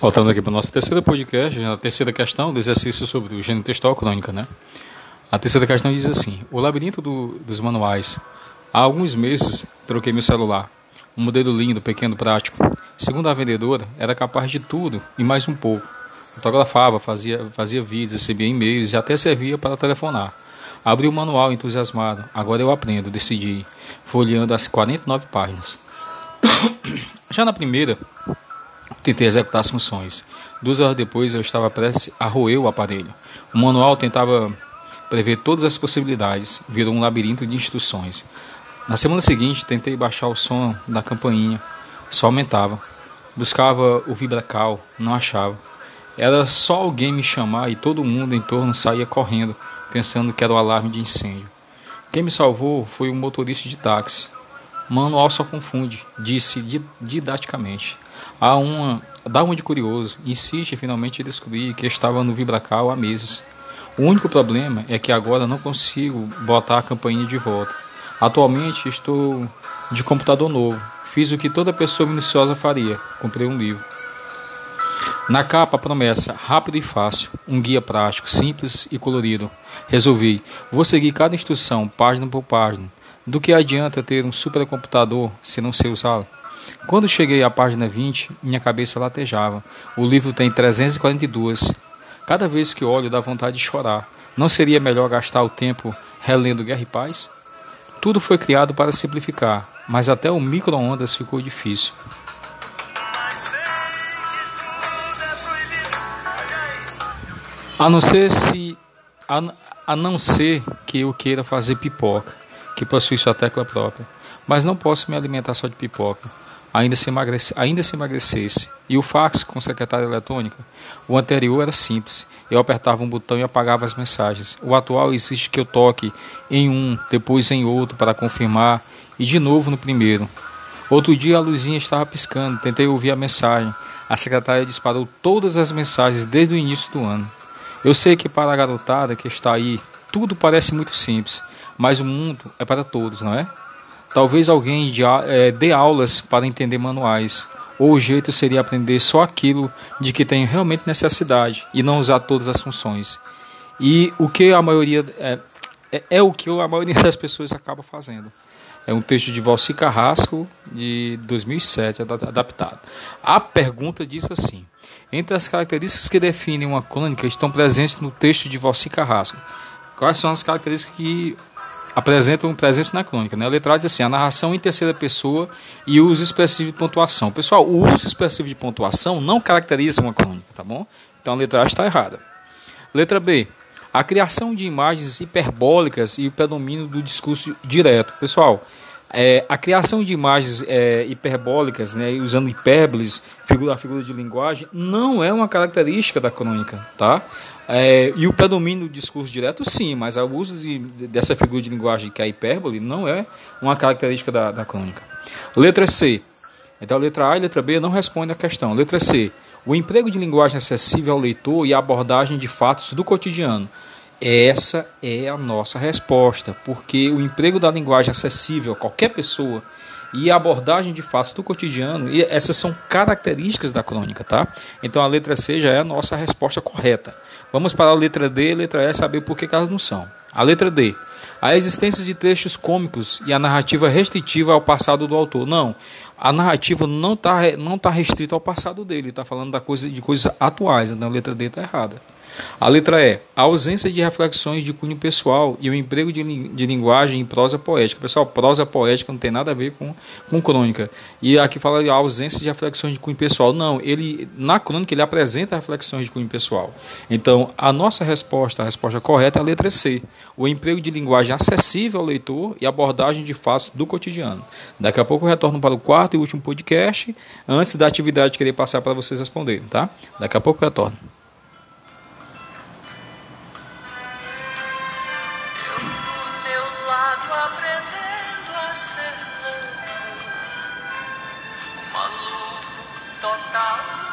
Voltando aqui para o nosso terceiro podcast, a terceira questão do exercício sobre o gênero textual crônica, né? A terceira questão diz assim: O labirinto do, dos manuais. Há alguns meses troquei meu celular. Um modelo lindo, pequeno, prático. Segundo a vendedora, era capaz de tudo e mais um pouco. Fotografava, fazia, fazia vídeos, recebia e-mails e até servia para telefonar. Abri o manual entusiasmado. Agora eu aprendo, decidi, folheando as 49 páginas. Já na primeira, tentei executar as funções. Duas horas depois eu estava prestes a roer o aparelho. O manual tentava prever todas as possibilidades, virou um labirinto de instruções. Na semana seguinte, tentei baixar o som da campainha, só aumentava. Buscava o vibracal, não achava. Era só alguém me chamar e todo mundo em torno saía correndo, pensando que era o alarme de incêndio. Quem me salvou foi o motorista de táxi. Manual só confunde, disse didaticamente. Há uma, dá uma de curioso, insiste finalmente em descobrir que estava no vibracal há meses. O único problema é que agora não consigo botar a campainha de volta. Atualmente estou de computador novo. Fiz o que toda pessoa minuciosa faria: comprei um livro. Na capa, promessa: rápido e fácil, um guia prático, simples e colorido. Resolvi: vou seguir cada instrução, página por página. Do que adianta ter um supercomputador se não sei usá-lo? Quando cheguei à página 20, minha cabeça latejava. O livro tem 342 Cada vez que olho dá vontade de chorar. Não seria melhor gastar o tempo relendo Guerra e Paz? Tudo foi criado para simplificar, mas até o micro-ondas ficou difícil. A não ser se a, a não ser que eu queira fazer pipoca, que possui sua tecla própria, mas não posso me alimentar só de pipoca ainda se, emagrece, ainda se emagrecesse. E o fax com secretária eletrônica? O anterior era simples. Eu apertava um botão e apagava as mensagens. O atual exige que eu toque em um, depois em outro para confirmar e de novo no primeiro. Outro dia a luzinha estava piscando, tentei ouvir a mensagem. A secretária disparou todas as mensagens desde o início do ano. Eu sei que para a garotada que está aí, tudo parece muito simples, mas o mundo é para todos, não é? Talvez alguém é, dê aulas para entender manuais, ou o jeito seria aprender só aquilo de que tem realmente necessidade e não usar todas as funções. E o que a maioria é, é, é o que a maioria das pessoas acaba fazendo. É um texto de Valci Carrasco de 2007, adaptado. A pergunta diz assim: Entre as características que definem uma crônica estão presentes no texto de Valci Carrasco. Quais são as características que apresentam presença na crônica. Né? Letra A diz assim: a narração em terceira pessoa e o uso expressivo de pontuação. Pessoal, o uso expressivo de pontuação não caracteriza uma crônica, tá bom? Então a letra A está errada. Letra B. A criação de imagens hiperbólicas e o predomínio do discurso direto. Pessoal, é, a criação de imagens é, hiperbólicas, né, usando hipérboles, figura a figura de linguagem, não é uma característica da crônica, tá? É, e o predomínio do discurso direto, sim, mas o uso de, dessa figura de linguagem que é a hipérbole não é uma característica da, da crônica. Letra C. Então, letra A e letra B não respondem à questão. Letra C. O emprego de linguagem acessível ao leitor e a abordagem de fatos do cotidiano essa é a nossa resposta, porque o emprego da linguagem acessível a qualquer pessoa e a abordagem de fatos do cotidiano, essas são características da crônica, tá? Então a letra C já é a nossa resposta correta. Vamos para a letra D e letra E saber por que elas não são. A letra D. A existência de trechos cômicos e a narrativa restritiva ao passado do autor. Não, a narrativa não está não tá restrita ao passado dele, está falando da coisa, de coisas atuais, então a letra D está errada. A letra E, a ausência de reflexões de cunho pessoal e o emprego de, de linguagem em prosa poética. Pessoal, prosa poética não tem nada a ver com, com crônica. E aqui fala a ausência de reflexões de cunho pessoal. Não, ele na crônica ele apresenta reflexões de cunho pessoal. Então, a nossa resposta, a resposta correta é a letra C, o emprego de linguagem acessível ao leitor e abordagem de fatos do cotidiano. Daqui a pouco eu retorno para o quarto quarto e último podcast, antes da atividade que eu irei passar para vocês responderem, tá? Daqui a pouco eu retorno. Total.